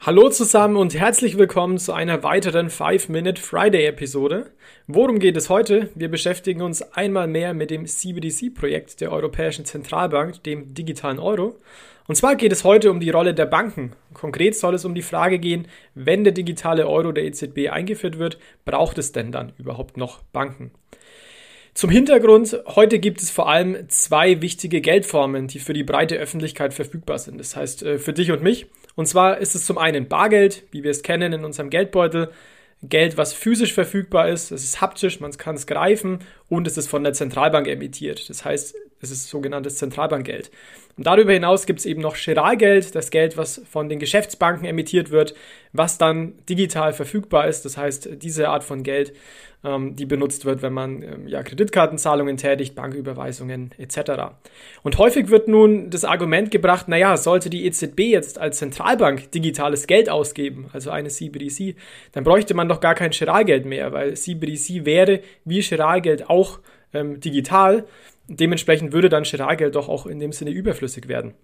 Hallo zusammen und herzlich willkommen zu einer weiteren 5-Minute Friday-Episode. Worum geht es heute? Wir beschäftigen uns einmal mehr mit dem CBDC-Projekt der Europäischen Zentralbank, dem digitalen Euro. Und zwar geht es heute um die Rolle der Banken. Konkret soll es um die Frage gehen, wenn der digitale Euro der EZB eingeführt wird, braucht es denn dann überhaupt noch Banken? Zum Hintergrund, heute gibt es vor allem zwei wichtige Geldformen, die für die breite Öffentlichkeit verfügbar sind. Das heißt, äh, für dich und mich. Und zwar ist es zum einen Bargeld, wie wir es kennen in unserem Geldbeutel. Geld, was physisch verfügbar ist, es ist haptisch, man kann es greifen und es ist von der Zentralbank emittiert. Das heißt, es ist sogenanntes Zentralbankgeld. Und darüber hinaus gibt es eben noch Giralgeld, das Geld, was von den Geschäftsbanken emittiert wird, was dann digital verfügbar ist. Das heißt, diese Art von Geld, die benutzt wird, wenn man ähm, ja, Kreditkartenzahlungen tätigt, Banküberweisungen etc. Und häufig wird nun das Argument gebracht, naja, sollte die EZB jetzt als Zentralbank digitales Geld ausgeben, also eine CBDC, dann bräuchte man doch gar kein Giralgeld mehr, weil CBDC wäre wie Giralgeld auch ähm, digital. Dementsprechend würde dann Giralgeld doch auch in dem Sinne überflüssig werden.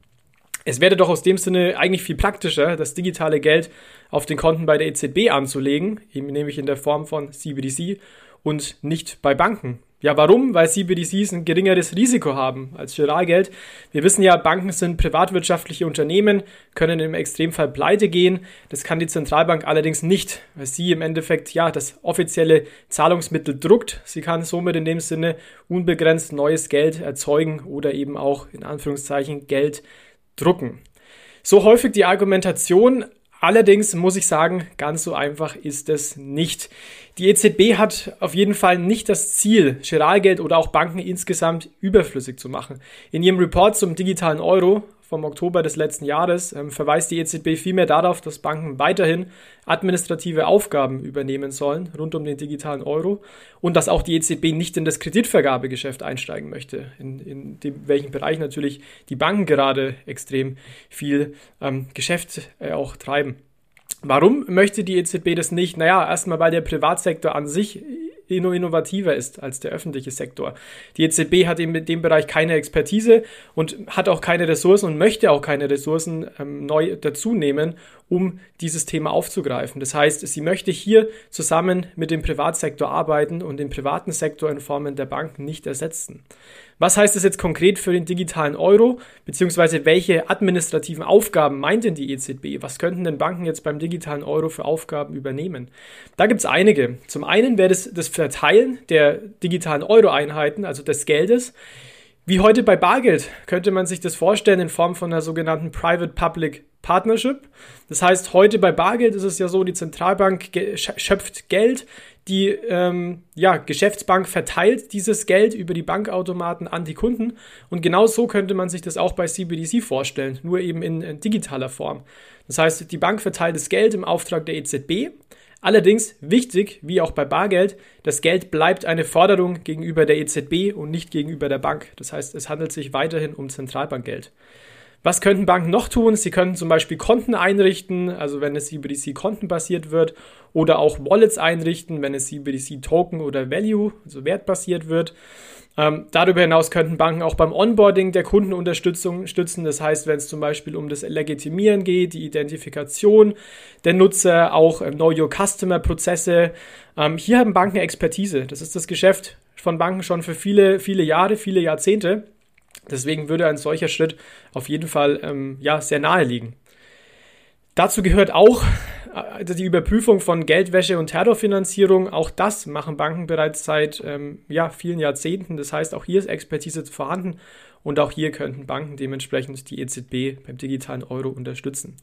Es wäre doch aus dem Sinne eigentlich viel praktischer, das digitale Geld auf den Konten bei der EZB anzulegen, nämlich in der Form von CBDC und nicht bei Banken. Ja, warum? Weil CBDCs ein geringeres Risiko haben als Giralgeld. Wir wissen ja, Banken sind privatwirtschaftliche Unternehmen, können im Extremfall pleite gehen. Das kann die Zentralbank allerdings nicht, weil sie im Endeffekt ja das offizielle Zahlungsmittel druckt. Sie kann somit in dem Sinne unbegrenzt neues Geld erzeugen oder eben auch in Anführungszeichen Geld drucken. So häufig die Argumentation, Allerdings muss ich sagen, ganz so einfach ist es nicht. Die EZB hat auf jeden Fall nicht das Ziel, Giralgeld oder auch Banken insgesamt überflüssig zu machen. In ihrem Report zum digitalen Euro vom Oktober des letzten Jahres ähm, verweist die EZB vielmehr darauf, dass Banken weiterhin administrative Aufgaben übernehmen sollen rund um den digitalen Euro und dass auch die EZB nicht in das Kreditvergabegeschäft einsteigen möchte, in, in dem, welchem Bereich natürlich die Banken gerade extrem viel ähm, Geschäft äh, auch treiben. Warum möchte die EZB das nicht? Naja, erstmal, weil der Privatsektor an sich innovativer ist als der öffentliche Sektor. Die EZB hat in dem Bereich keine Expertise und hat auch keine Ressourcen und möchte auch keine Ressourcen ähm, neu dazunehmen, um dieses Thema aufzugreifen. Das heißt, sie möchte hier zusammen mit dem Privatsektor arbeiten und den privaten Sektor in Formen der Banken nicht ersetzen. Was heißt das jetzt konkret für den digitalen Euro, beziehungsweise welche administrativen Aufgaben meint denn die EZB? Was könnten denn Banken jetzt beim digitalen Euro für Aufgaben übernehmen? Da gibt es einige. Zum einen wäre das das Verteilen der digitalen Euro-Einheiten, also des Geldes. Wie heute bei Bargeld könnte man sich das vorstellen in Form von einer sogenannten Private-Public Partnership. Das heißt, heute bei Bargeld ist es ja so, die Zentralbank schöpft Geld, die ähm, ja, Geschäftsbank verteilt dieses Geld über die Bankautomaten an die Kunden. Und genau so könnte man sich das auch bei CBDC vorstellen, nur eben in, in digitaler Form. Das heißt, die Bank verteilt das Geld im Auftrag der EZB Allerdings wichtig, wie auch bei Bargeld, das Geld bleibt eine Forderung gegenüber der EZB und nicht gegenüber der Bank. Das heißt, es handelt sich weiterhin um Zentralbankgeld. Was könnten Banken noch tun? Sie könnten zum Beispiel Konten einrichten, also wenn es CBDC kontenbasiert wird, oder auch Wallets einrichten, wenn es CBDC Token oder Value, also wertbasiert wird. Ähm, darüber hinaus könnten Banken auch beim Onboarding der Kundenunterstützung stützen. Das heißt, wenn es zum Beispiel um das Legitimieren geht, die Identifikation der Nutzer, auch ähm, Know Your Customer Prozesse. Ähm, hier haben Banken Expertise. Das ist das Geschäft von Banken schon für viele, viele Jahre, viele Jahrzehnte. Deswegen würde ein solcher Schritt auf jeden Fall ähm, ja, sehr nahe liegen. Dazu gehört auch also die Überprüfung von Geldwäsche und Terrorfinanzierung, auch das machen Banken bereits seit ähm, ja, vielen Jahrzehnten. Das heißt, auch hier ist Expertise vorhanden und auch hier könnten Banken dementsprechend die EZB beim digitalen Euro unterstützen.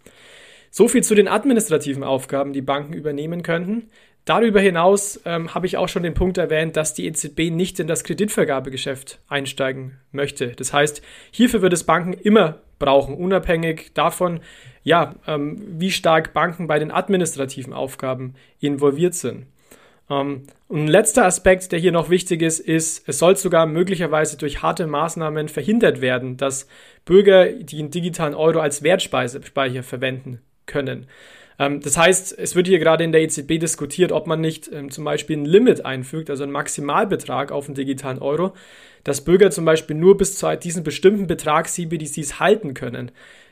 So viel zu den administrativen Aufgaben, die Banken übernehmen könnten. Darüber hinaus ähm, habe ich auch schon den Punkt erwähnt, dass die EZB nicht in das Kreditvergabegeschäft einsteigen möchte. Das heißt, hierfür wird es Banken immer brauchen, unabhängig davon, ja, ähm, wie stark Banken bei den administrativen Aufgaben involviert sind. Ähm, und ein letzter Aspekt, der hier noch wichtig ist, ist, es soll sogar möglicherweise durch harte Maßnahmen verhindert werden, dass Bürger den digitalen Euro als Wertspeicher verwenden können. Ähm, das heißt, es wird hier gerade in der EZB diskutiert, ob man nicht ähm, zum Beispiel ein Limit einfügt, also einen Maximalbetrag auf den digitalen Euro, dass Bürger zum Beispiel nur bis zu diesem bestimmten Betrag CBDCs halten können.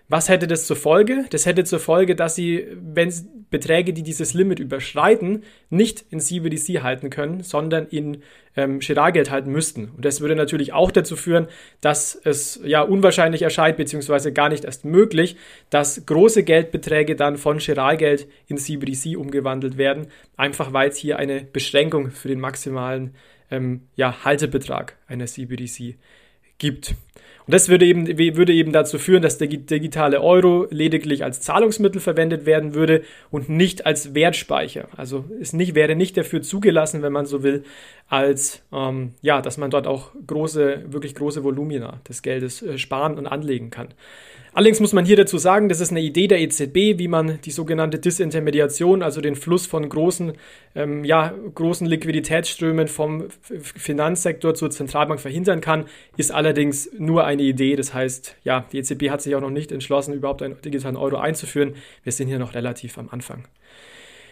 Was hätte das zur Folge? Das hätte zur Folge, dass sie, wenn Beträge, die dieses Limit überschreiten, nicht in CBDC halten können, sondern in ähm, Girardgeld halten müssten. Und das würde natürlich auch dazu führen, dass es ja unwahrscheinlich erscheint, beziehungsweise gar nicht erst möglich, dass große Geldbeträge dann von Girardgeld in CBDC umgewandelt werden, einfach weil es hier eine Beschränkung für den maximalen ähm, ja, Haltebetrag einer CBDC gibt. Und das würde eben, würde eben dazu führen, dass der digitale Euro lediglich als Zahlungsmittel verwendet werden würde und nicht als Wertspeicher. Also es nicht, wäre nicht dafür zugelassen, wenn man so will, als ähm, ja, dass man dort auch große, wirklich große Volumina des Geldes äh, sparen und anlegen kann. Allerdings muss man hier dazu sagen, das ist eine Idee der EZB, wie man die sogenannte Disintermediation, also den Fluss von großen, ähm, ja, großen Liquiditätsströmen vom Finanzsektor zur Zentralbank verhindern kann, ist allerdings nur eine Idee. Das heißt, ja, die EZB hat sich auch noch nicht entschlossen, überhaupt einen digitalen Euro einzuführen. Wir sind hier noch relativ am Anfang.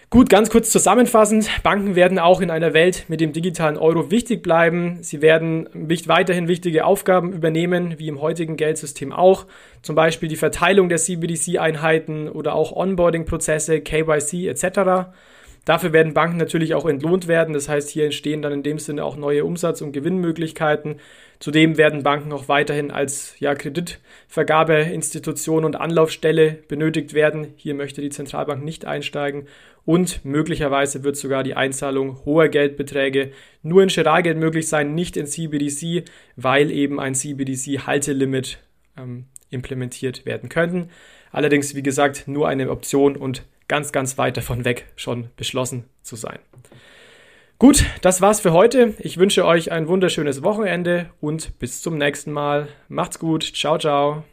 Gut, ganz kurz zusammenfassend. Banken werden auch in einer Welt mit dem digitalen Euro wichtig bleiben. Sie werden weiterhin wichtige Aufgaben übernehmen, wie im heutigen Geldsystem auch. Zum Beispiel die Verteilung der CBDC-Einheiten oder auch Onboarding-Prozesse, KYC etc. Dafür werden Banken natürlich auch entlohnt werden. Das heißt, hier entstehen dann in dem Sinne auch neue Umsatz- und Gewinnmöglichkeiten. Zudem werden Banken auch weiterhin als ja, Kreditvergabeinstitution und Anlaufstelle benötigt werden. Hier möchte die Zentralbank nicht einsteigen. Und möglicherweise wird sogar die Einzahlung hoher Geldbeträge nur in Girardgeld möglich sein, nicht in CBDC, weil eben ein CBDC-Haltelimit ähm, implementiert werden könnte. Allerdings, wie gesagt, nur eine Option und ganz, ganz weit davon weg, schon beschlossen zu sein. Gut, das war's für heute. Ich wünsche euch ein wunderschönes Wochenende und bis zum nächsten Mal. Macht's gut. Ciao, ciao.